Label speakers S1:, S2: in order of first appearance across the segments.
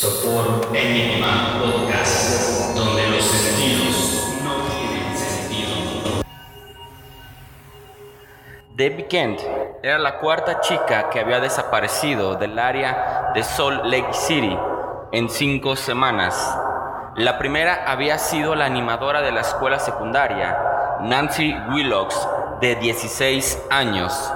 S1: Sopor Enigma Podcast, donde los sentidos no tienen sentido.
S2: Debbie Kent era la cuarta chica que había desaparecido del área de Salt Lake City en cinco semanas. La primera había sido la animadora de la escuela secundaria, Nancy Willocks, de 16 años.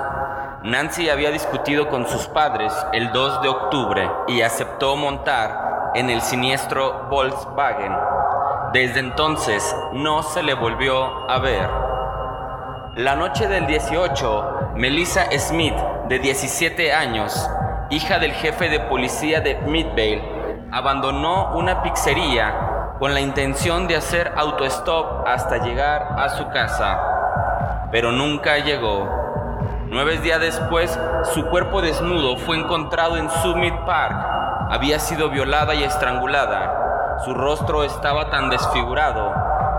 S2: Nancy había discutido con sus padres el 2 de octubre y aceptó montar en el siniestro Volkswagen. Desde entonces no se le volvió a ver. La noche del 18, Melissa Smith, de 17 años, hija del jefe de policía de Midvale, abandonó una pizzería con la intención de hacer autostop hasta llegar a su casa, pero nunca llegó. Nueve días después, su cuerpo desnudo fue encontrado en Summit Park. Había sido violada y estrangulada. Su rostro estaba tan desfigurado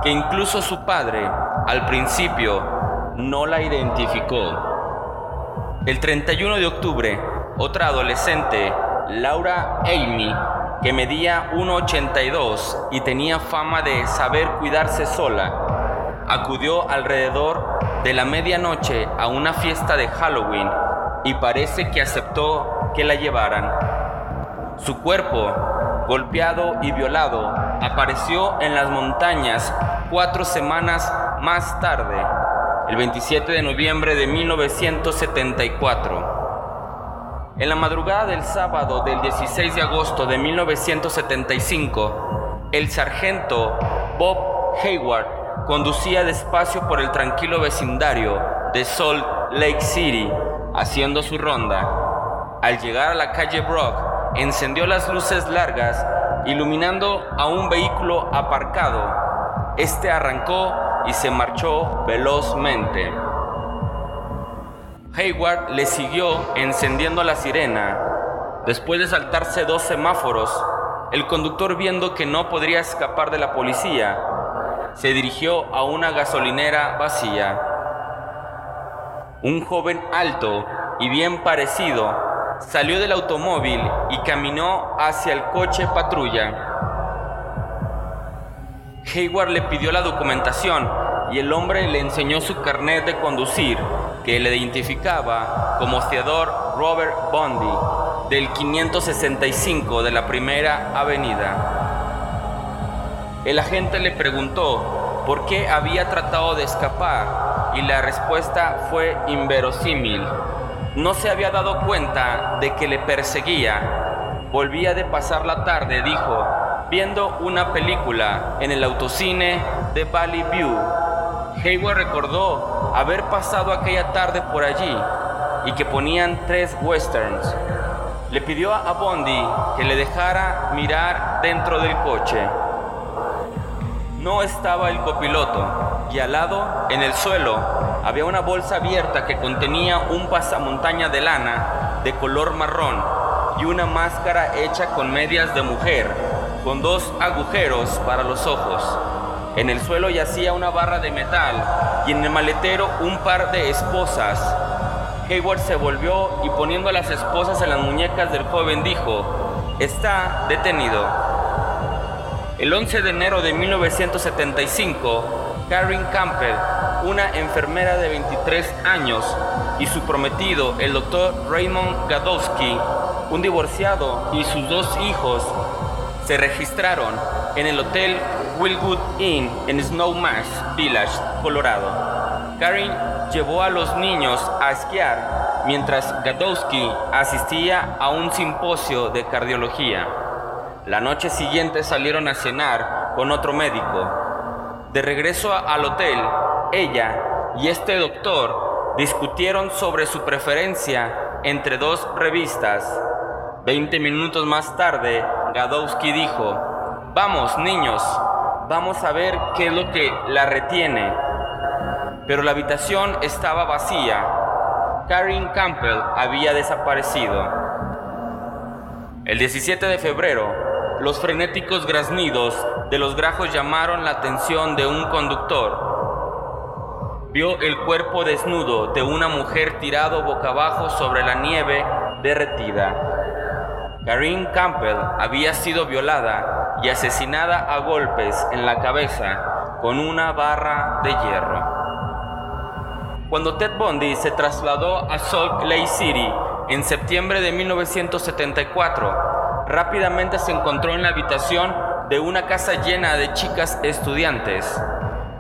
S2: que incluso su padre, al principio, no la identificó. El 31 de octubre, otra adolescente, Laura Amy, que medía 1,82 y tenía fama de saber cuidarse sola, acudió alrededor de la medianoche a una fiesta de Halloween y parece que aceptó que la llevaran. Su cuerpo, golpeado y violado, apareció en las montañas cuatro semanas más tarde, el 27 de noviembre de 1974. En la madrugada del sábado del 16 de agosto de 1975, el sargento Bob Hayward conducía despacio por el tranquilo vecindario de Salt Lake City, haciendo su ronda. Al llegar a la calle Brock, encendió las luces largas, iluminando a un vehículo aparcado. Este arrancó y se marchó velozmente. Hayward le siguió encendiendo la sirena. Después de saltarse dos semáforos, el conductor viendo que no podría escapar de la policía, se dirigió a una gasolinera vacía. Un joven alto y bien parecido salió del automóvil y caminó hacia el coche patrulla. Hayward le pidió la documentación y el hombre le enseñó su carnet de conducir que le identificaba como Theodore Robert Bondi del 565 de la Primera Avenida. El agente le preguntó por qué había tratado de escapar y la respuesta fue inverosímil. No se había dado cuenta de que le perseguía. Volvía de pasar la tarde, dijo, viendo una película en el autocine de Valley View. Hayward recordó haber pasado aquella tarde por allí y que ponían tres westerns. Le pidió a Bondi que le dejara mirar dentro del coche no estaba el copiloto y al lado, en el suelo, había una bolsa abierta que contenía un pasamontaña de lana de color marrón y una máscara hecha con medias de mujer, con dos agujeros para los ojos. En el suelo yacía una barra de metal y en el maletero un par de esposas. Hayward se volvió y poniendo las esposas en las muñecas del joven dijo, está detenido. El 11 de enero de 1975, Karen Campbell, una enfermera de 23 años, y su prometido, el doctor Raymond Gadowski, un divorciado, y sus dos hijos, se registraron en el hotel Willwood Inn en Snowmass Village, Colorado. Karen llevó a los niños a esquiar mientras Gadowski asistía a un simposio de cardiología. La noche siguiente salieron a cenar con otro médico. De regreso al hotel, ella y este doctor discutieron sobre su preferencia entre dos revistas. Veinte minutos más tarde, Gadowski dijo, vamos niños, vamos a ver qué es lo que la retiene. Pero la habitación estaba vacía. Karen Campbell había desaparecido. El 17 de febrero, los frenéticos graznidos de los grajos llamaron la atención de un conductor. Vio el cuerpo desnudo de una mujer tirado boca abajo sobre la nieve derretida. Karine Campbell había sido violada y asesinada a golpes en la cabeza con una barra de hierro. Cuando Ted Bundy se trasladó a Salt Lake City en septiembre de 1974, rápidamente se encontró en la habitación de una casa llena de chicas estudiantes.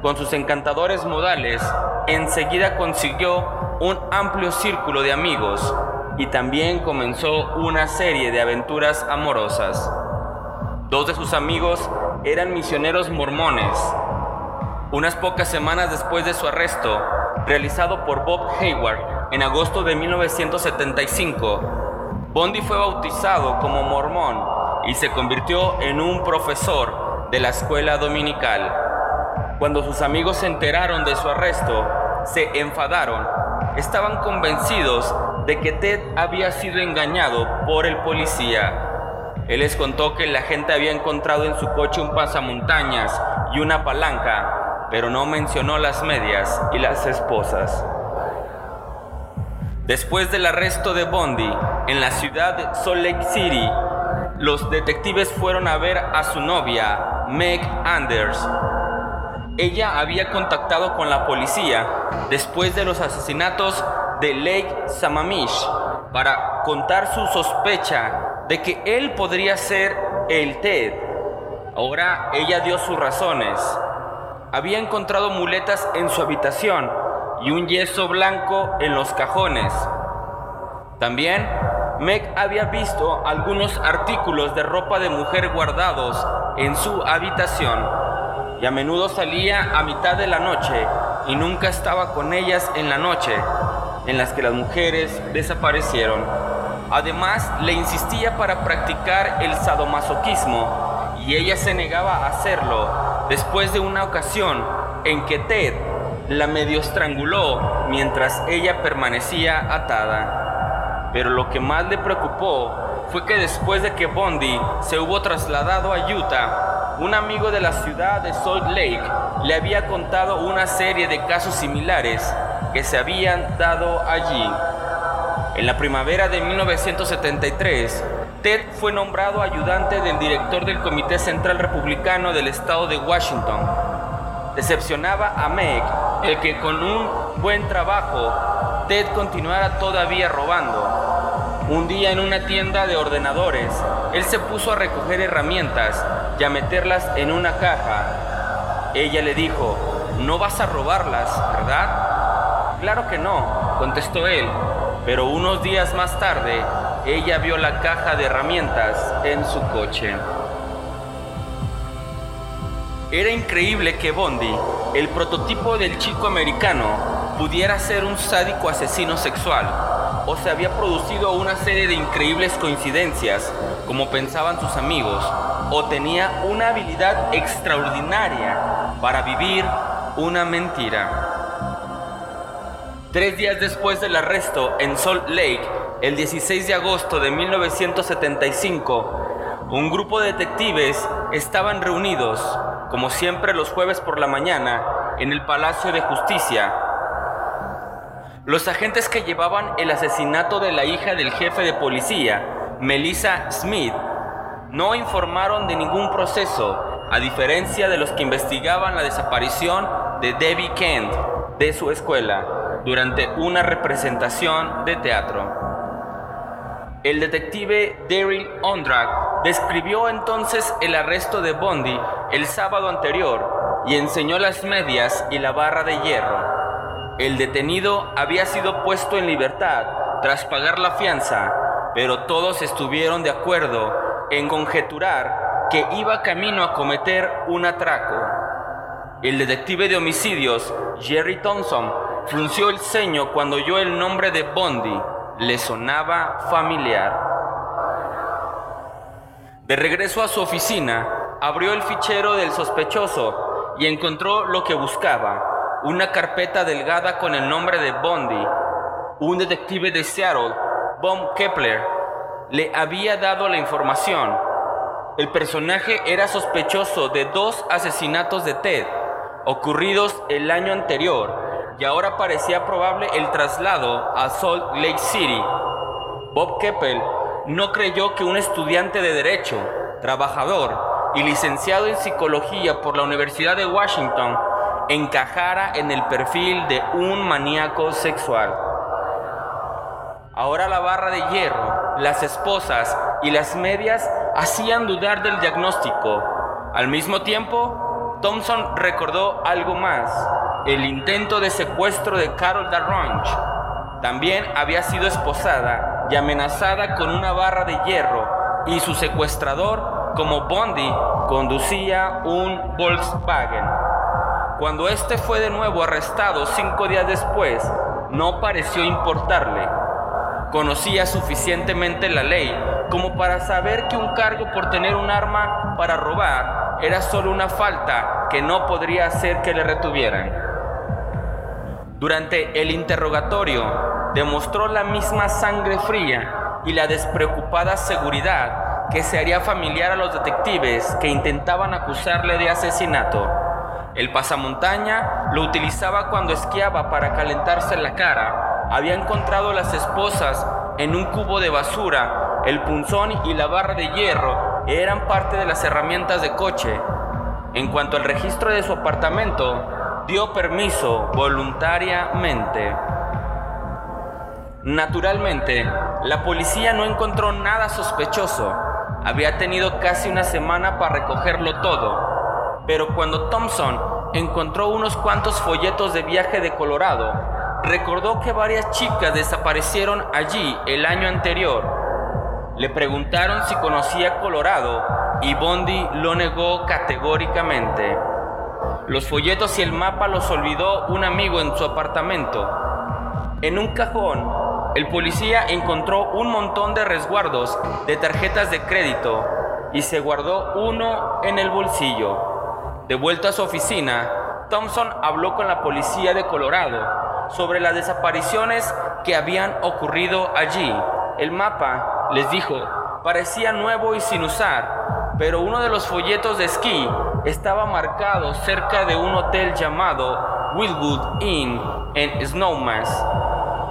S2: Con sus encantadores modales, enseguida consiguió un amplio círculo de amigos y también comenzó una serie de aventuras amorosas. Dos de sus amigos eran misioneros mormones. Unas pocas semanas después de su arresto, realizado por Bob Hayward en agosto de 1975, Bondi fue bautizado como mormón y se convirtió en un profesor de la escuela dominical. Cuando sus amigos se enteraron de su arresto, se enfadaron. Estaban convencidos de que Ted había sido engañado por el policía. Él les contó que la gente había encontrado en su coche un pasamontañas y una palanca pero no mencionó las medias y las esposas. Después del arresto de Bondi en la ciudad de Salt Lake City, los detectives fueron a ver a su novia, Meg Anders. Ella había contactado con la policía después de los asesinatos de Lake Samamish para contar su sospecha de que él podría ser el Ted. Ahora ella dio sus razones había encontrado muletas en su habitación y un yeso blanco en los cajones. También Meg había visto algunos artículos de ropa de mujer guardados en su habitación y a menudo salía a mitad de la noche y nunca estaba con ellas en la noche en las que las mujeres desaparecieron. Además, le insistía para practicar el sadomasoquismo y ella se negaba a hacerlo después de una ocasión en que Ted la medio estranguló mientras ella permanecía atada. Pero lo que más le preocupó fue que después de que Bondi se hubo trasladado a Utah, un amigo de la ciudad de Salt Lake le había contado una serie de casos similares que se habían dado allí. En la primavera de 1973, Ted fue nombrado ayudante del director del Comité Central Republicano del Estado de Washington. Decepcionaba a Meg el que con un buen trabajo Ted continuara todavía robando. Un día en una tienda de ordenadores, él se puso a recoger herramientas y a meterlas en una caja. Ella le dijo, no vas a robarlas, ¿verdad? Claro que no, contestó él, pero unos días más tarde ella vio la caja de herramientas en su coche. Era increíble que Bondi, el prototipo del chico americano, pudiera ser un sádico asesino sexual, o se había producido una serie de increíbles coincidencias, como pensaban sus amigos, o tenía una habilidad extraordinaria para vivir una mentira. Tres días después del arresto en Salt Lake, el 16 de agosto de 1975, un grupo de detectives estaban reunidos, como siempre los jueves por la mañana, en el Palacio de Justicia. Los agentes que llevaban el asesinato de la hija del jefe de policía, Melissa Smith, no informaron de ningún proceso, a diferencia de los que investigaban la desaparición de Debbie Kent de su escuela durante una representación de teatro. El detective Daryl Ondrack describió entonces el arresto de Bondi el sábado anterior y enseñó las medias y la barra de hierro. El detenido había sido puesto en libertad tras pagar la fianza, pero todos estuvieron de acuerdo en conjeturar que iba camino a cometer un atraco. El detective de homicidios, Jerry Thompson, frunció el ceño cuando oyó el nombre de Bondi le sonaba familiar. De regreso a su oficina, abrió el fichero del sospechoso y encontró lo que buscaba, una carpeta delgada con el nombre de Bondi. Un detective de Seattle, Bob Kepler, le había dado la información. El personaje era sospechoso de dos asesinatos de Ted, ocurridos el año anterior y ahora parecía probable el traslado a Salt Lake City. Bob Keppel no creyó que un estudiante de derecho, trabajador y licenciado en psicología por la Universidad de Washington encajara en el perfil de un maníaco sexual. Ahora la barra de hierro, las esposas y las medias hacían dudar del diagnóstico. Al mismo tiempo, Thompson recordó algo más, el intento de secuestro de Carol Darrange. También había sido esposada y amenazada con una barra de hierro y su secuestrador, como Bondi, conducía un Volkswagen. Cuando este fue de nuevo arrestado cinco días después, no pareció importarle. Conocía suficientemente la ley como para saber que un cargo por tener un arma para robar era solo una falta que no podría hacer que le retuvieran. Durante el interrogatorio demostró la misma sangre fría y la despreocupada seguridad que se haría familiar a los detectives que intentaban acusarle de asesinato. El pasamontaña lo utilizaba cuando esquiaba para calentarse la cara. Había encontrado las esposas en un cubo de basura. El punzón y la barra de hierro eran parte de las herramientas de coche. En cuanto al registro de su apartamento, dio permiso voluntariamente. Naturalmente, la policía no encontró nada sospechoso. Había tenido casi una semana para recogerlo todo pero cuando Thompson encontró unos cuantos folletos de viaje de Colorado, recordó que varias chicas desaparecieron allí el año anterior. Le preguntaron si conocía Colorado y Bondi lo negó categóricamente. Los folletos y el mapa los olvidó un amigo en su apartamento. En un cajón, el policía encontró un montón de resguardos de tarjetas de crédito y se guardó uno en el bolsillo. De vuelta a su oficina, Thompson habló con la policía de Colorado sobre las desapariciones que habían ocurrido allí. El mapa, les dijo, parecía nuevo y sin usar, pero uno de los folletos de esquí estaba marcado cerca de un hotel llamado Wildwood Inn en Snowmass.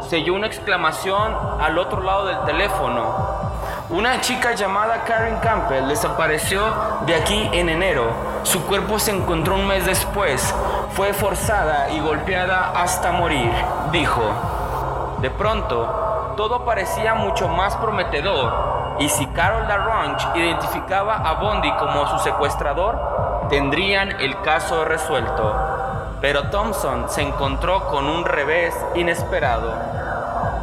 S2: Se oyó una exclamación al otro lado del teléfono. Una chica llamada Karen Campbell desapareció de aquí en enero. Su cuerpo se encontró un mes después. Fue forzada y golpeada hasta morir, dijo. De pronto, todo parecía mucho más prometedor y si Carol Darrange identificaba a Bondi como su secuestrador, tendrían el caso resuelto. Pero Thompson se encontró con un revés inesperado.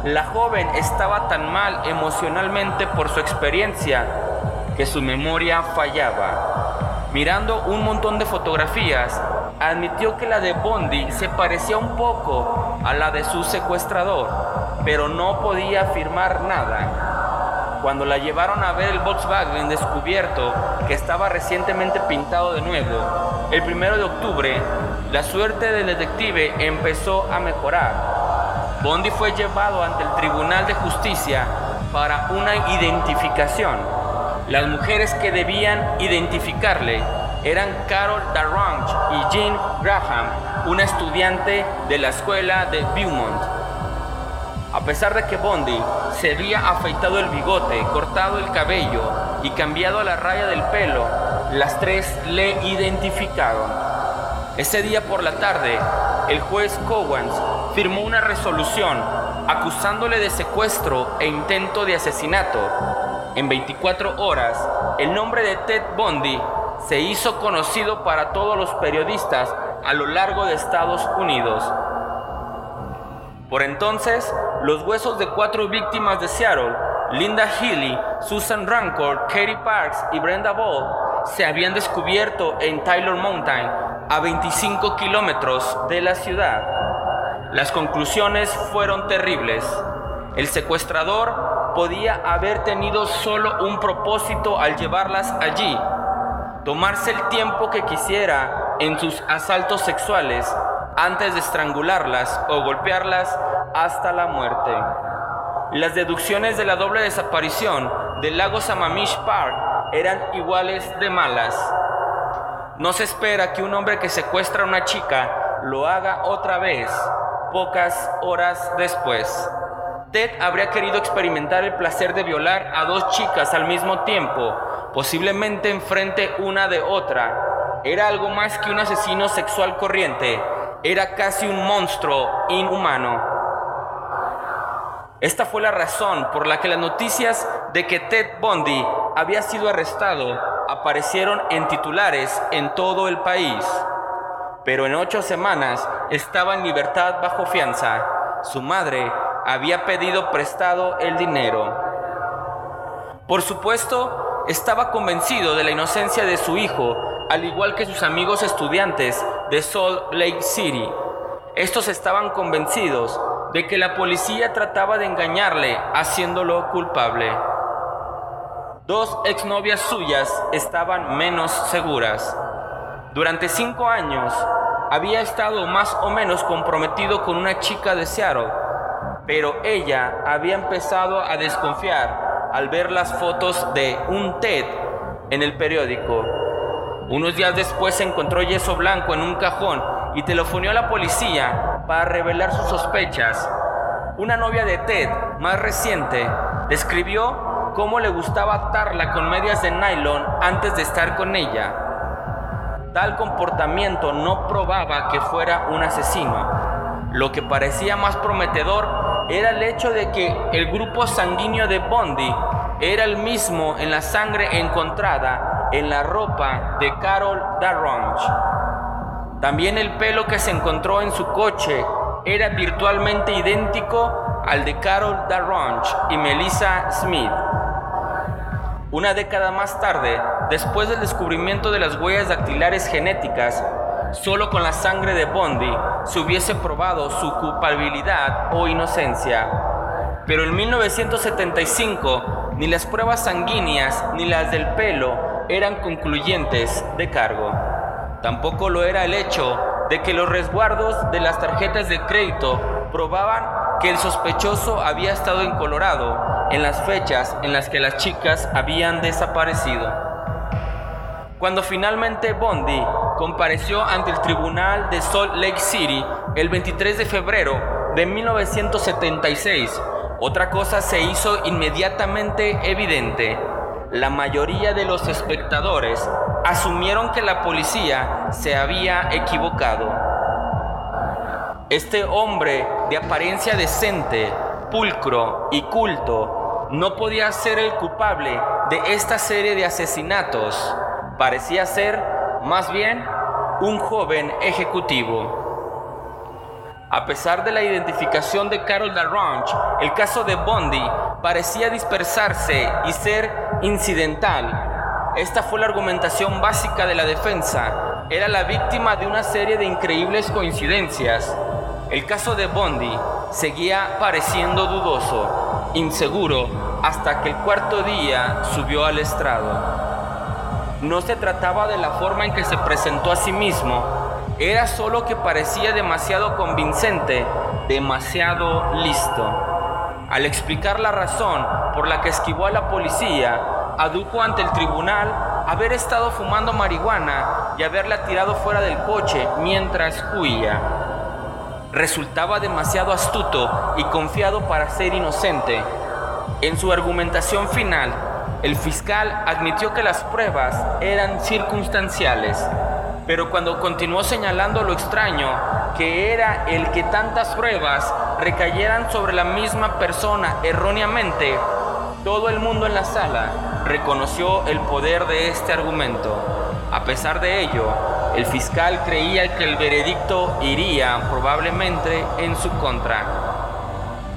S2: La joven estaba tan mal emocionalmente por su experiencia que su memoria fallaba. Mirando un montón de fotografías, admitió que la de Bondi se parecía un poco a la de su secuestrador, pero no podía afirmar nada. Cuando la llevaron a ver el Volkswagen descubierto, que estaba recientemente pintado de nuevo, el primero de octubre, la suerte del detective empezó a mejorar Bondi fue llevado ante el Tribunal de Justicia para una identificación. Las mujeres que debían identificarle eran Carol Darrange y Jean Graham, una estudiante de la escuela de Beaumont. A pesar de que Bondi se había afeitado el bigote, cortado el cabello y cambiado la raya del pelo, las tres le identificaron. Ese día por la tarde, el juez Cowans firmó una resolución acusándole de secuestro e intento de asesinato. En 24 horas, el nombre de Ted Bundy se hizo conocido para todos los periodistas a lo largo de Estados Unidos. Por entonces, los huesos de cuatro víctimas de Seattle, Linda Healy, Susan Rancourt, Katie Parks y Brenda Ball, se habían descubierto en Tyler Mountain, a 25 kilómetros de la ciudad. Las conclusiones fueron terribles. El secuestrador podía haber tenido solo un propósito al llevarlas allí, tomarse el tiempo que quisiera en sus asaltos sexuales antes de estrangularlas o golpearlas hasta la muerte. Las deducciones de la doble desaparición del lago Samamish Park eran iguales de malas. No se espera que un hombre que secuestra a una chica lo haga otra vez pocas horas después. Ted habría querido experimentar el placer de violar a dos chicas al mismo tiempo, posiblemente enfrente una de otra. Era algo más que un asesino sexual corriente, era casi un monstruo inhumano. Esta fue la razón por la que las noticias de que Ted Bundy había sido arrestado aparecieron en titulares en todo el país. Pero en ocho semanas estaba en libertad bajo fianza. Su madre había pedido prestado el dinero. Por supuesto, estaba convencido de la inocencia de su hijo, al igual que sus amigos estudiantes de Salt Lake City. Estos estaban convencidos de que la policía trataba de engañarle haciéndolo culpable. Dos exnovias suyas estaban menos seguras. Durante cinco años había estado más o menos comprometido con una chica de Seattle pero ella había empezado a desconfiar al ver las fotos de un Ted en el periódico. Unos días después encontró yeso blanco en un cajón y telefonió a la policía para revelar sus sospechas. Una novia de Ted, más reciente, describió cómo le gustaba atarla con medias de nylon antes de estar con ella. Tal comportamiento no probaba que fuera un asesino. Lo que parecía más prometedor era el hecho de que el grupo sanguíneo de Bondi era el mismo en la sangre encontrada en la ropa de Carol Darronch. También el pelo que se encontró en su coche era virtualmente idéntico al de Carol Darronch y Melissa Smith. Una década más tarde, después del descubrimiento de las huellas dactilares genéticas, Solo con la sangre de Bondi se hubiese probado su culpabilidad o inocencia. Pero en 1975 ni las pruebas sanguíneas ni las del pelo eran concluyentes de cargo. Tampoco lo era el hecho de que los resguardos de las tarjetas de crédito probaban que el sospechoso había estado en Colorado en las fechas en las que las chicas habían desaparecido. Cuando finalmente Bondi compareció ante el tribunal de Salt Lake City el 23 de febrero de 1976, otra cosa se hizo inmediatamente evidente. La mayoría de los espectadores asumieron que la policía se había equivocado. Este hombre de apariencia decente, pulcro y culto no podía ser el culpable de esta serie de asesinatos parecía ser más bien un joven ejecutivo. A pesar de la identificación de Carol Darrange, el caso de Bondi parecía dispersarse y ser incidental. Esta fue la argumentación básica de la defensa. Era la víctima de una serie de increíbles coincidencias. El caso de Bondi seguía pareciendo dudoso, inseguro, hasta que el cuarto día subió al estrado. No se trataba de la forma en que se presentó a sí mismo, era solo que parecía demasiado convincente, demasiado listo. Al explicar la razón por la que esquivó a la policía, adujo ante el tribunal haber estado fumando marihuana y haberla tirado fuera del coche mientras huía. Resultaba demasiado astuto y confiado para ser inocente. En su argumentación final, el fiscal admitió que las pruebas eran circunstanciales, pero cuando continuó señalando lo extraño, que era el que tantas pruebas recayeran sobre la misma persona erróneamente, todo el mundo en la sala reconoció el poder de este argumento. A pesar de ello, el fiscal creía que el veredicto iría probablemente en su contra.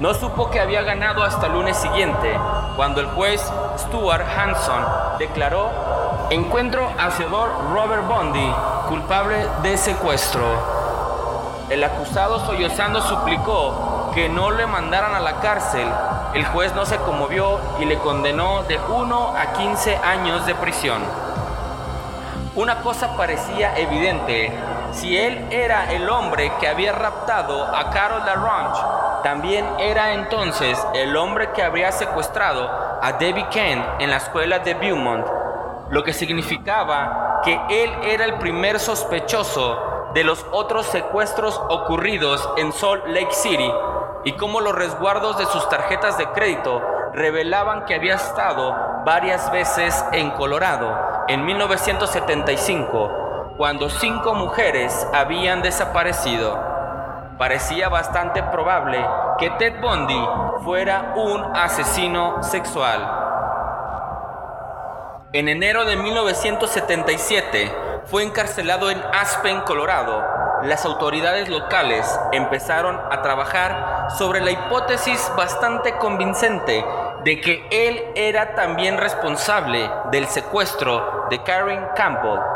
S2: No supo que había ganado hasta el lunes siguiente, cuando el juez Stuart Hanson declaró encuentro a Theodore Robert Bondi culpable de secuestro. El acusado sollozando suplicó que no le mandaran a la cárcel. El juez no se conmovió y le condenó de 1 a 15 años de prisión. Una cosa parecía evidente. Si él era el hombre que había raptado a Carol LaRange, también era entonces el hombre que habría secuestrado a Debbie Kent en la escuela de Beaumont, lo que significaba que él era el primer sospechoso de los otros secuestros ocurridos en Salt Lake City y cómo los resguardos de sus tarjetas de crédito revelaban que había estado varias veces en Colorado en 1975, cuando cinco mujeres habían desaparecido. Parecía bastante probable que Ted Bundy fuera un asesino sexual. En enero de 1977 fue encarcelado en Aspen, Colorado. Las autoridades locales empezaron a trabajar sobre la hipótesis bastante convincente de que él era también responsable del secuestro de Karen Campbell.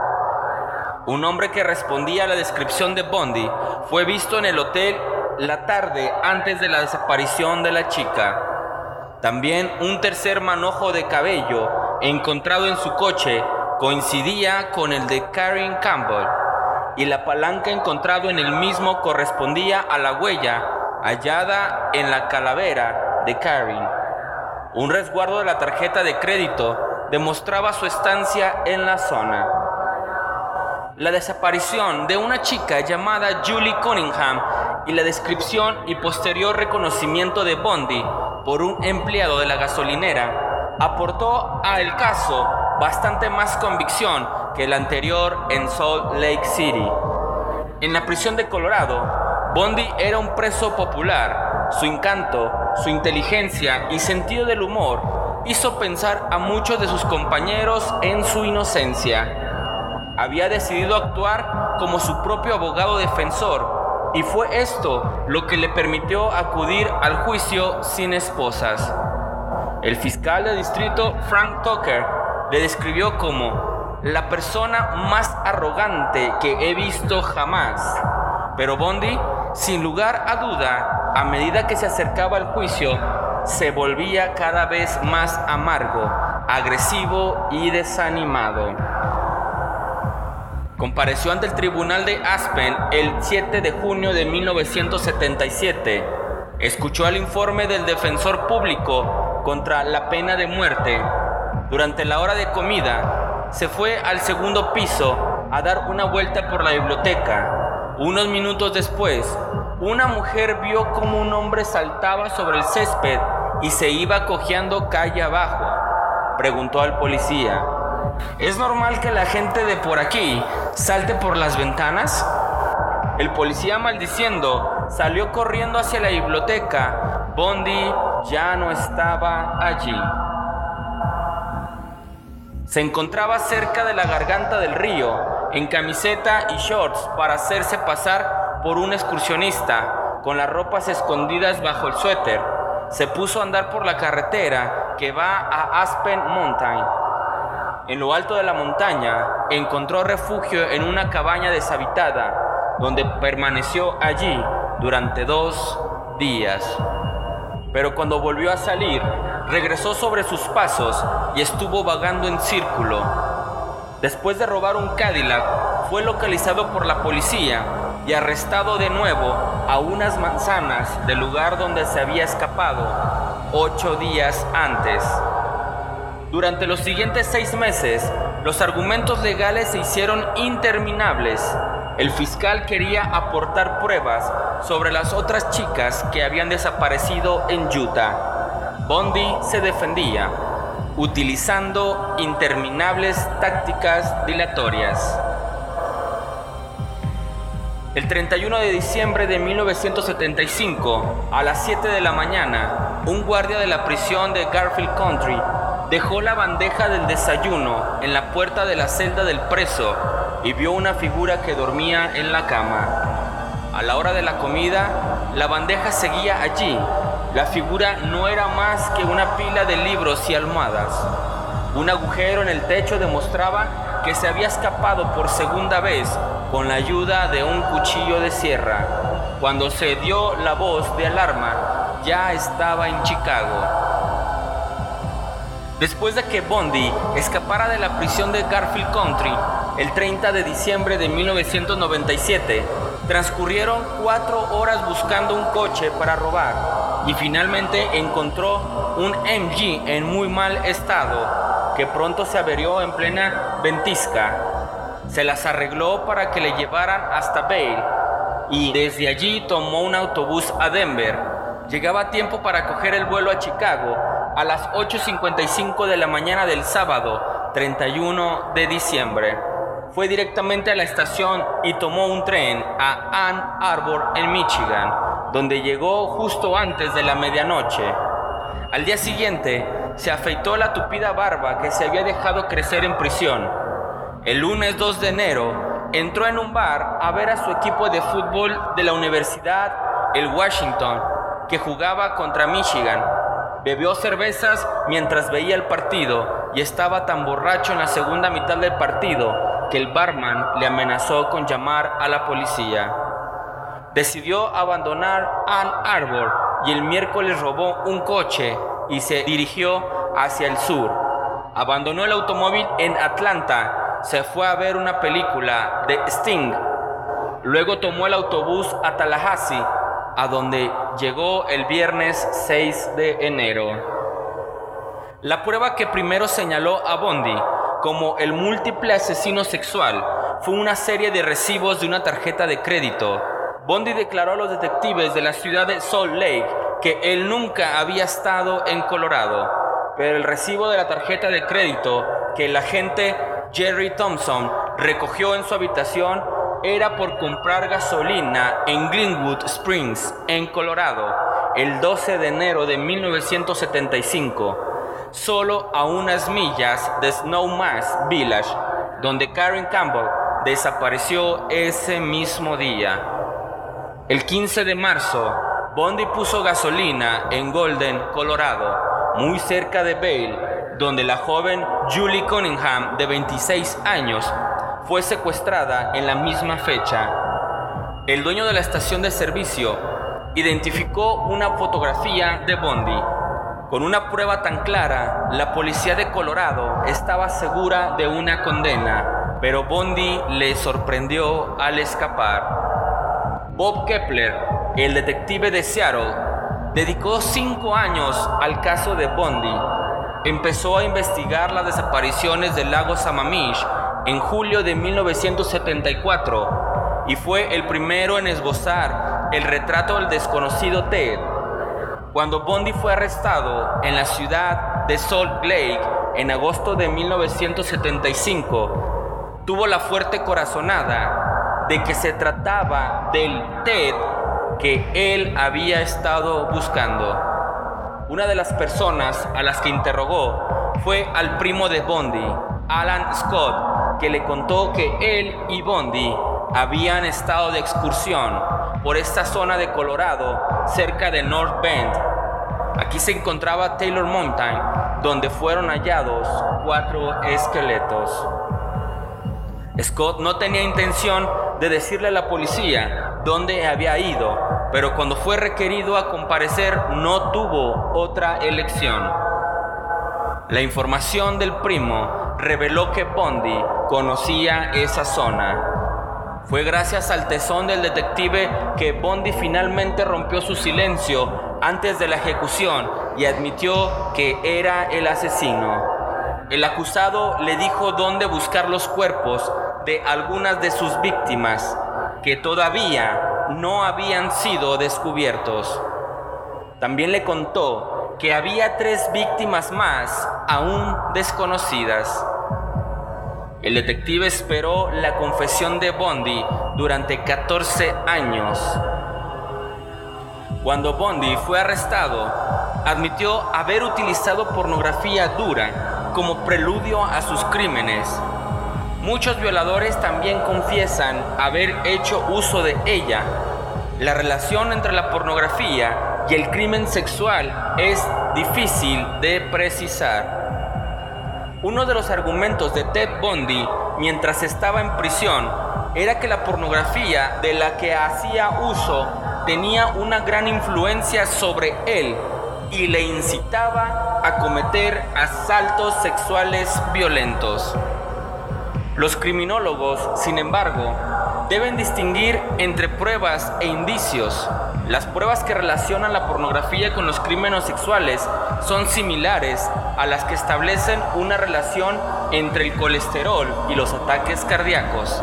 S2: Un hombre que respondía a la descripción de Bundy fue visto en el hotel la tarde antes de la desaparición de la chica. También un tercer manojo de cabello encontrado en su coche coincidía con el de Karen Campbell y la palanca encontrado en el mismo correspondía a la huella hallada en la calavera de Karen. Un resguardo de la tarjeta de crédito demostraba su estancia en la zona. La desaparición de una chica llamada Julie Cunningham y la descripción y posterior reconocimiento de Bondi por un empleado de la gasolinera aportó al caso bastante más convicción que el anterior en Salt Lake City. En la prisión de Colorado, Bondi era un preso popular. Su encanto, su inteligencia y sentido del humor hizo pensar a muchos de sus compañeros en su inocencia. Había decidido actuar como su propio abogado defensor y fue esto lo que le permitió acudir al juicio sin esposas. El fiscal de distrito Frank Tucker le describió como la persona más arrogante que he visto jamás. Pero Bondi, sin lugar a duda, a medida que se acercaba al juicio, se volvía cada vez más amargo, agresivo y desanimado. Compareció ante el tribunal de Aspen el 7 de junio de 1977. Escuchó el informe del defensor público contra la pena de muerte, durante la hora de comida, se fue al segundo piso a dar una vuelta por la biblioteca. Unos minutos después, una mujer vio como un hombre saltaba sobre el césped y se iba cojeando calle abajo. Preguntó al policía, ¿es normal que la gente de por aquí salte por las ventanas? El policía maldiciendo salió corriendo hacia la biblioteca. Bondi ya no estaba allí. Se encontraba cerca de la garganta del río, en camiseta y shorts para hacerse pasar por un excursionista, con las ropas escondidas bajo el suéter. Se puso a andar por la carretera que va a Aspen Mountain. En lo alto de la montaña encontró refugio en una cabaña deshabitada, donde permaneció allí durante dos días. Pero cuando volvió a salir, regresó sobre sus pasos y estuvo vagando en círculo. Después de robar un Cadillac, fue localizado por la policía y arrestado de nuevo a unas manzanas del lugar donde se había escapado ocho días antes. Durante los siguientes seis meses, los argumentos legales se hicieron interminables el fiscal quería aportar pruebas sobre las otras chicas que habían desaparecido en Utah. Bondi se defendía, utilizando interminables tácticas dilatorias. El 31 de diciembre de 1975, a las 7 de la mañana, un guardia de la prisión de Garfield Country dejó la bandeja del desayuno en la puerta de la celda del preso y vio una figura que dormía en la cama. A la hora de la comida, la bandeja seguía allí. La figura no era más que una pila de libros y almohadas. Un agujero en el techo demostraba que se había escapado por segunda vez con la ayuda de un cuchillo de sierra. Cuando se dio la voz de alarma, ya estaba en Chicago. Después de que Bondi escapara de la prisión de Garfield Country, el 30 de diciembre de 1997, transcurrieron cuatro horas buscando un coche para robar y finalmente encontró un MG en muy mal estado que pronto se averió en plena ventisca. Se las arregló para que le llevaran hasta Bale y desde allí tomó un autobús a Denver. llegaba a tiempo para coger el vuelo a Chicago a las 8.55 de la mañana del sábado 31 de diciembre. Fue directamente a la estación y tomó un tren a Ann Arbor en Michigan, donde llegó justo antes de la medianoche. Al día siguiente, se afeitó la tupida barba que se había dejado crecer en prisión. El lunes 2 de enero, entró en un bar a ver a su equipo de fútbol de la universidad, el Washington, que jugaba contra Michigan. Bebió cervezas mientras veía el partido y estaba tan borracho en la segunda mitad del partido que el barman le amenazó con llamar a la policía. Decidió abandonar Ann Arbor y el miércoles robó un coche y se dirigió hacia el sur. Abandonó el automóvil en Atlanta, se fue a ver una película de Sting. Luego tomó el autobús a Tallahassee, a donde llegó el viernes 6 de enero. La prueba que primero señaló a Bondi como el múltiple asesino sexual fue una serie de recibos de una tarjeta de crédito. Bondi declaró a los detectives de la ciudad de Salt Lake que él nunca había estado en Colorado, pero el recibo de la tarjeta de crédito que el agente Jerry Thompson recogió en su habitación era por comprar gasolina en Greenwood Springs, en Colorado, el 12 de enero de 1975, solo a unas millas de Snowmass Village, donde Karen Campbell desapareció ese mismo día. El 15 de marzo, Bondi puso gasolina en Golden, Colorado, muy cerca de Vail, donde la joven Julie Cunningham, de 26 años, fue secuestrada en la misma fecha. El dueño de la estación de servicio identificó una fotografía de Bondi. Con una prueba tan clara, la policía de Colorado estaba segura de una condena, pero Bondi le sorprendió al escapar. Bob Kepler, el detective de Seattle, dedicó cinco años al caso de Bondi. Empezó a investigar las desapariciones del lago Sammamish en julio de 1974 y fue el primero en esbozar el retrato del desconocido Ted. Cuando Bondi fue arrestado en la ciudad de Salt Lake en agosto de 1975, tuvo la fuerte corazonada de que se trataba del Ted que él había estado buscando. Una de las personas a las que interrogó fue al primo de Bondi, Alan Scott, que le contó que él y Bondi habían estado de excursión por esta zona de Colorado cerca de North Bend. Aquí se encontraba Taylor Mountain, donde fueron hallados cuatro esqueletos. Scott no tenía intención de decirle a la policía dónde había ido, pero cuando fue requerido a comparecer no tuvo otra elección. La información del primo reveló que Bondi conocía esa zona. Fue gracias al tesón del detective que Bondi finalmente rompió su silencio antes de la ejecución y admitió que era el asesino. El acusado le dijo dónde buscar los cuerpos de algunas de sus víctimas que todavía no habían sido descubiertos. También le contó que había tres víctimas más aún desconocidas. El detective esperó la confesión de Bondi durante 14 años. Cuando Bondi fue arrestado, admitió haber utilizado pornografía dura como preludio a sus crímenes. Muchos violadores también confiesan haber hecho uso de ella. La relación entre la pornografía y el crimen sexual es difícil de precisar. Uno de los argumentos de Ted Bundy mientras estaba en prisión era que la pornografía de la que hacía uso tenía una gran influencia sobre él y le incitaba a cometer asaltos sexuales violentos. Los criminólogos, sin embargo, deben distinguir entre pruebas e indicios. Las pruebas que relacionan la pornografía con los crímenes sexuales son similares a las que establecen una relación entre el colesterol y los ataques cardíacos.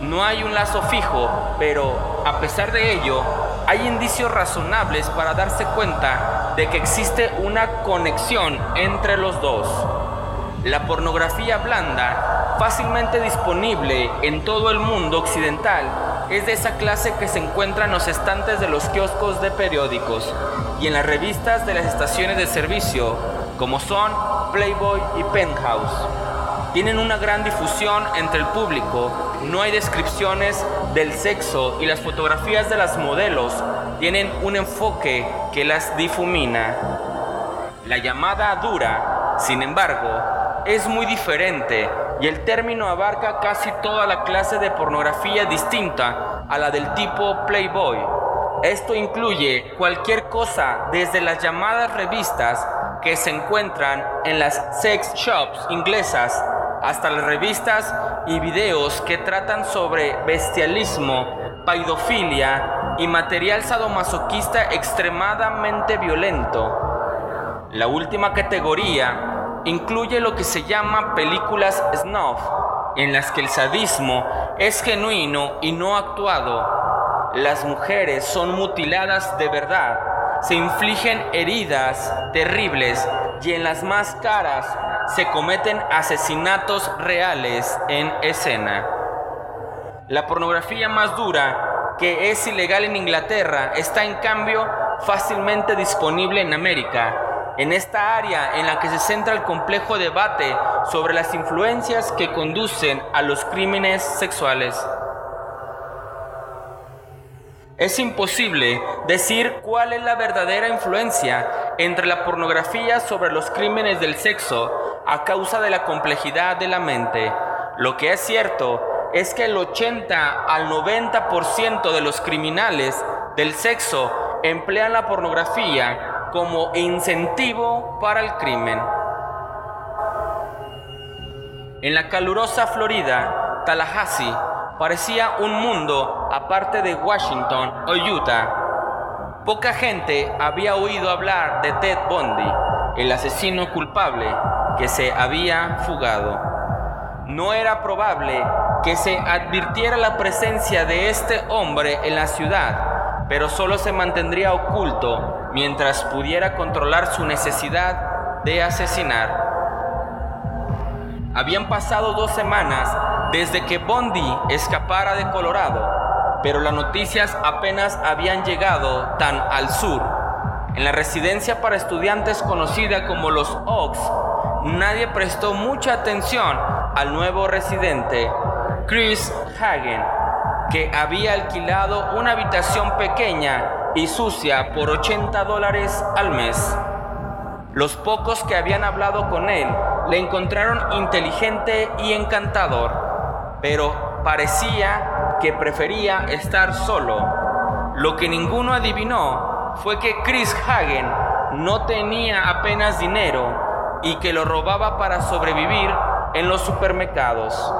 S2: No hay un lazo fijo, pero a pesar de ello, hay indicios razonables para darse cuenta de que existe una conexión entre los dos. La pornografía blanda, fácilmente disponible en todo el mundo occidental, es de esa clase que se encuentra en los estantes de los kioscos de periódicos y en las revistas de las estaciones de servicio, como son Playboy y Penthouse. Tienen una gran difusión entre el público, no hay descripciones del sexo y las fotografías de las modelos tienen un enfoque que las difumina. La llamada dura, sin embargo, es muy diferente y el término abarca casi toda la clase de pornografía distinta a la del tipo Playboy. Esto incluye cualquier cosa desde las llamadas revistas que se encuentran en las sex shops inglesas hasta las revistas y videos que tratan sobre bestialismo, paidofilia y material sadomasoquista extremadamente violento. La última categoría incluye lo que se llama películas snuff, en las que el sadismo es genuino y no actuado. Las mujeres son mutiladas de verdad, se infligen heridas terribles y en las más caras se cometen asesinatos reales en escena. La pornografía más dura, que es ilegal en Inglaterra, está en cambio fácilmente disponible en América en esta área en la que se centra el complejo debate sobre las influencias que conducen a los crímenes sexuales. Es imposible decir cuál es la verdadera influencia entre la pornografía sobre los crímenes del sexo a causa de la complejidad de la mente. Lo que es cierto es que el 80 al 90% de los criminales del sexo emplean la pornografía como incentivo para el crimen. En la calurosa Florida, Tallahassee parecía un mundo aparte de Washington o Utah. Poca gente había oído hablar de Ted Bundy, el asesino culpable que se había fugado. No era probable que se advirtiera la presencia de este hombre en la ciudad, pero solo se mantendría oculto mientras pudiera controlar su necesidad de asesinar. Habían pasado dos semanas desde que Bondi escapara de Colorado, pero las noticias apenas habían llegado tan al sur. En la residencia para estudiantes conocida como los Oaks, nadie prestó mucha atención al nuevo residente, Chris Hagen, que había alquilado una habitación pequeña y sucia por 80 dólares al mes. Los pocos que habían hablado con él le encontraron inteligente y encantador, pero parecía que prefería estar solo. Lo que ninguno adivinó fue que Chris Hagen no tenía apenas dinero y que lo robaba para sobrevivir en los supermercados.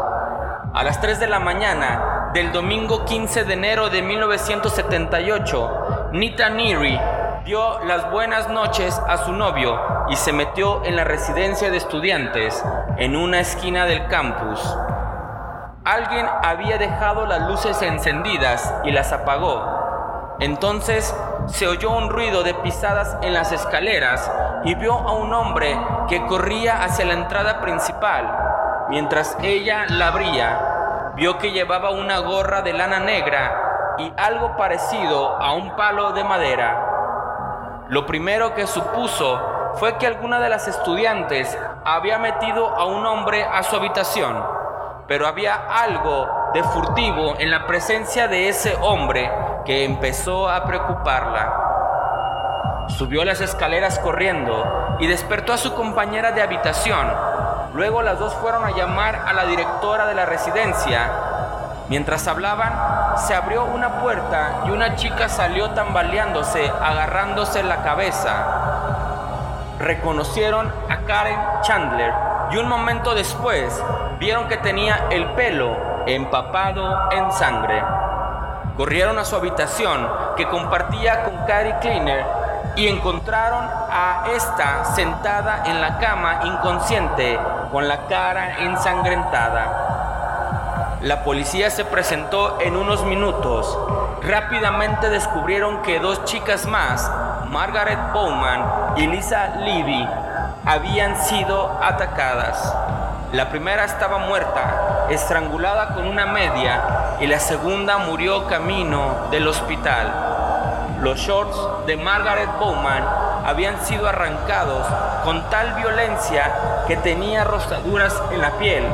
S2: A las 3 de la mañana del domingo 15 de enero de 1978, Nita Neary dio las buenas noches a su novio y se metió en la residencia de estudiantes en una esquina del campus. Alguien había dejado las luces encendidas y las apagó. Entonces se oyó un ruido de pisadas en las escaleras y vio a un hombre que corría hacia la entrada principal. Mientras ella la abría, vio que llevaba una gorra de lana negra y algo parecido a un palo de madera. Lo primero que supuso fue que alguna de las estudiantes había metido a un hombre a su habitación, pero había algo de furtivo en la presencia de ese hombre que empezó a preocuparla. Subió las escaleras corriendo y despertó a su compañera de habitación. Luego las dos fueron a llamar a la directora de la residencia. Mientras hablaban, se abrió una puerta y una chica salió tambaleándose, agarrándose la cabeza. Reconocieron a Karen Chandler y un momento después vieron que tenía el pelo empapado en sangre. Corrieron a su habitación que compartía con Carrie Cleaner y encontraron a esta sentada en la cama inconsciente con la cara ensangrentada. La policía se presentó en unos minutos rápidamente descubrieron que dos chicas más, Margaret Bowman y Lisa Levy, habían sido atacadas. La primera estaba muerta, estrangulada con una media, y la segunda murió camino del hospital. Los shorts de Margaret Bowman habían sido arrancados con tal violencia que tenía rosaduras en la piel.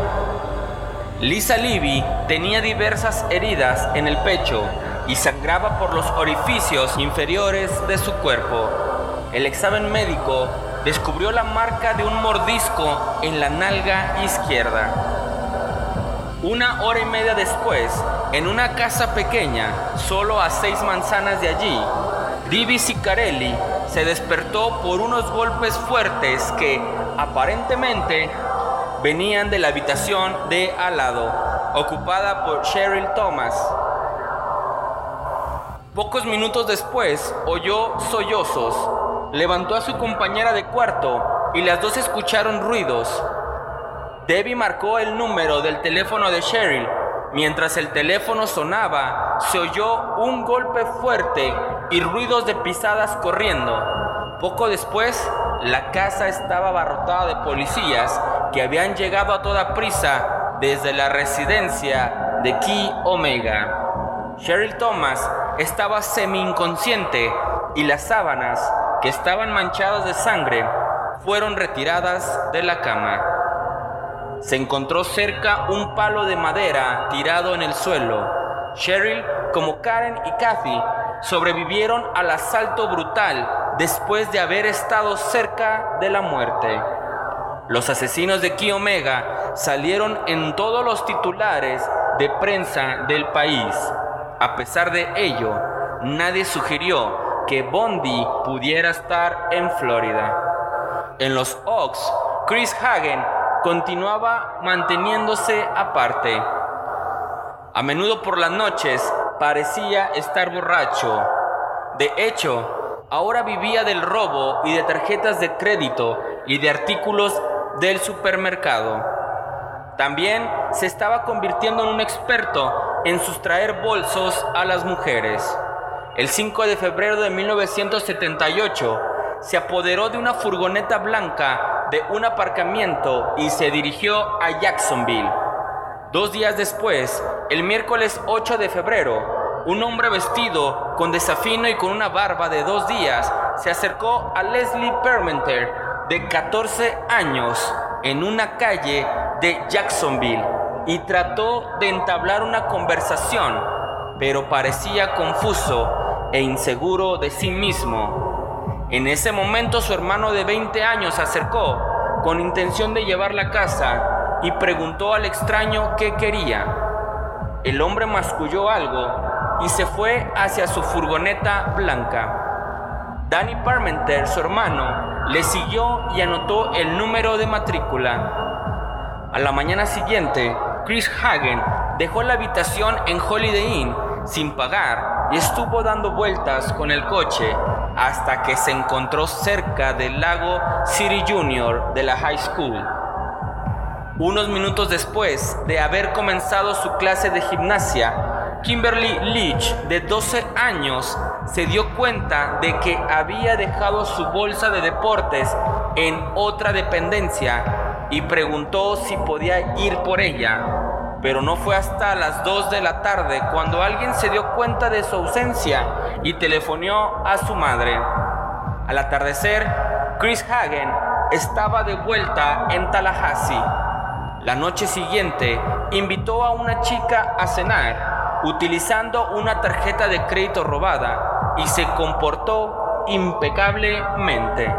S2: Lisa Levy tenía diversas heridas en el pecho y sangraba por los orificios inferiores de su cuerpo. El examen médico descubrió la marca de un mordisco en la nalga izquierda. Una hora y media después, en una casa pequeña, solo a seis manzanas de allí, Divi Sicarelli se despertó por unos golpes fuertes que, aparentemente, venían de la habitación de al lado, ocupada por Cheryl Thomas. Pocos minutos después oyó sollozos, levantó a su compañera de cuarto y las dos escucharon ruidos. Debbie marcó el número del teléfono de Cheryl. Mientras el teléfono sonaba, se oyó un golpe fuerte y ruidos de pisadas corriendo. Poco después, la casa estaba abarrotada de policías que habían llegado a toda prisa desde la residencia de Key Omega. Cheryl Thomas estaba semi-inconsciente y las sábanas, estaban manchadas de sangre, fueron retiradas de la cama. Se encontró cerca un palo de madera tirado en el suelo. Cheryl, como Karen y Kathy, sobrevivieron al asalto brutal después de haber estado cerca de la muerte. Los asesinos de Ki Omega salieron en todos los titulares de prensa del país. A pesar de ello, nadie sugirió que Bondi pudiera estar en Florida. En los Oaks, Chris Hagen continuaba manteniéndose aparte. A menudo por las noches parecía estar borracho. De hecho, ahora vivía del robo y de tarjetas de crédito y de artículos del supermercado. También se estaba convirtiendo en un experto en sustraer bolsos a las mujeres. El 5 de febrero de 1978 se apoderó de una furgoneta blanca de un aparcamiento y se dirigió a Jacksonville. Dos días después, el miércoles 8 de febrero, un hombre vestido con desafino y con una barba de dos días se acercó a Leslie Permenter, de 14 años, en una calle de Jacksonville y trató de entablar una conversación, pero parecía confuso e inseguro de sí mismo. En ese momento su hermano de 20 años se acercó con intención de llevarla a casa y preguntó al extraño qué quería. El hombre masculló algo y se fue hacia su furgoneta blanca. Danny Parmenter, su hermano, le siguió y anotó el número de matrícula. A la mañana siguiente, Chris Hagen dejó la habitación en Holiday Inn sin pagar y estuvo dando vueltas con el coche hasta que se encontró cerca del lago City Junior de la high school. Unos minutos después de haber comenzado su clase de gimnasia, Kimberly Leach, de 12 años, se dio cuenta de que había dejado su bolsa de deportes en otra dependencia y preguntó si podía ir por ella. Pero no fue hasta las 2 de la tarde cuando alguien se dio cuenta de su ausencia y telefonó a su madre. Al atardecer, Chris Hagen estaba de vuelta en Tallahassee. La noche siguiente, invitó a una chica a cenar utilizando una tarjeta de crédito robada y se comportó impecablemente.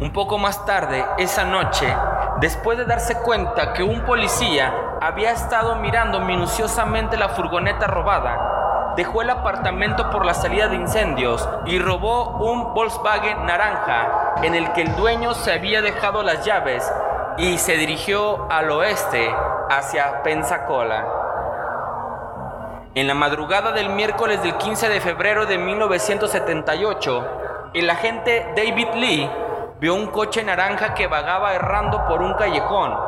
S2: Un poco más tarde, esa noche, después de darse cuenta que un policía había estado mirando minuciosamente la furgoneta robada, dejó el apartamento por la salida de incendios y robó un Volkswagen naranja en el que el dueño se había dejado las llaves y se dirigió al oeste hacia Pensacola. En la madrugada del miércoles del 15 de febrero de 1978, el agente David Lee vio un coche naranja que vagaba errando por un callejón.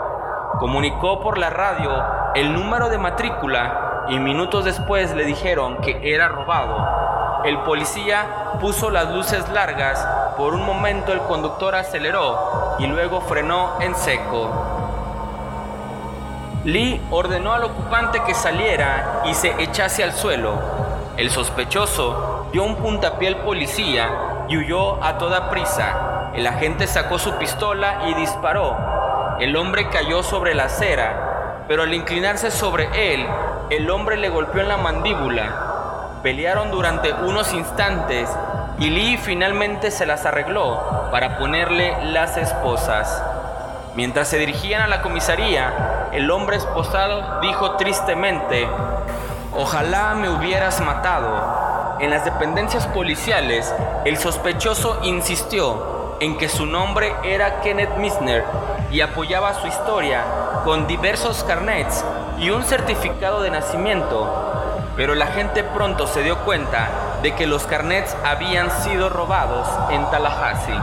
S2: Comunicó por la radio el número de matrícula y minutos después le dijeron que era robado. El policía puso las luces largas, por un momento el conductor aceleró y luego frenó en seco. Lee ordenó al ocupante que saliera y se echase al suelo. El sospechoso dio un puntapié al policía y huyó a toda prisa. El agente sacó su pistola y disparó. El hombre cayó sobre la acera, pero al inclinarse sobre él, el hombre le golpeó en la mandíbula. Pelearon durante unos instantes y Lee finalmente se las arregló para ponerle las esposas. Mientras se dirigían a la comisaría, el hombre esposado dijo tristemente, Ojalá me hubieras matado. En las dependencias policiales, el sospechoso insistió en que su nombre era Kenneth Misner y apoyaba su historia con diversos carnets y un certificado de nacimiento. Pero la gente pronto se dio cuenta de que los carnets habían sido robados en Tallahassee.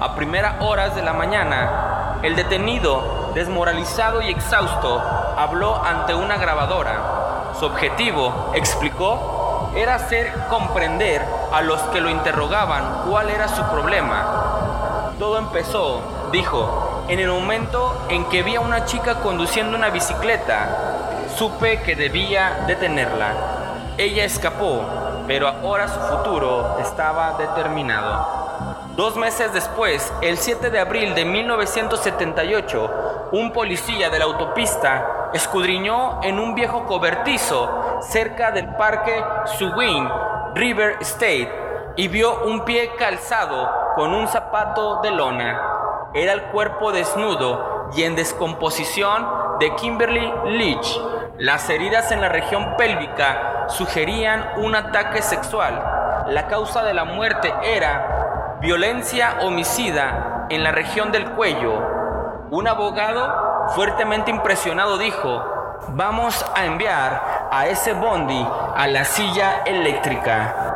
S2: A primeras horas de la mañana, el detenido, desmoralizado y exhausto, habló ante una grabadora su objetivo, explicó, era hacer comprender a los que lo interrogaban cuál era su problema. Todo empezó, dijo, en el momento en que vi a una chica conduciendo una bicicleta. Supe que debía detenerla. Ella escapó, pero ahora su futuro estaba determinado. Dos meses después, el 7 de abril de 1978, un policía de la autopista escudriñó en un viejo cobertizo cerca del parque Seguin River State y vio un pie calzado con un zapato de lona. Era el cuerpo desnudo y en descomposición de Kimberly Leach. Las heridas en la región pélvica sugerían un ataque sexual. La causa de la muerte era violencia homicida en la región del cuello. Un abogado fuertemente impresionado dijo, vamos a enviar a ese Bondi a la silla eléctrica.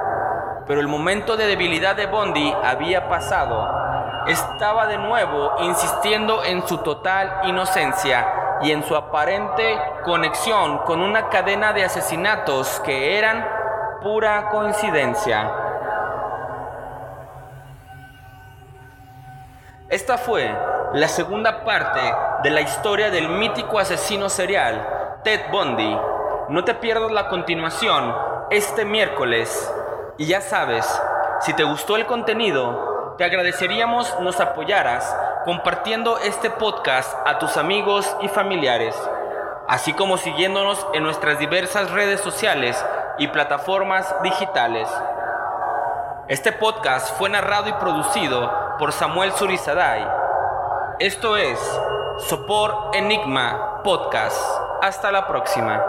S2: Pero el momento de debilidad de Bondi había pasado. Estaba de nuevo insistiendo en su total inocencia y en su aparente conexión con una cadena de asesinatos que eran pura coincidencia. Esta fue la segunda parte de la historia del mítico asesino serial Ted Bundy. No te pierdas la continuación este miércoles. Y ya sabes, si te gustó el contenido, te agradeceríamos nos apoyaras compartiendo este podcast a tus amigos y familiares, así como siguiéndonos en nuestras diversas redes sociales y plataformas digitales. Este podcast fue narrado y producido por Samuel Surizaday. Esto es Sopor Enigma Podcast. Hasta la próxima.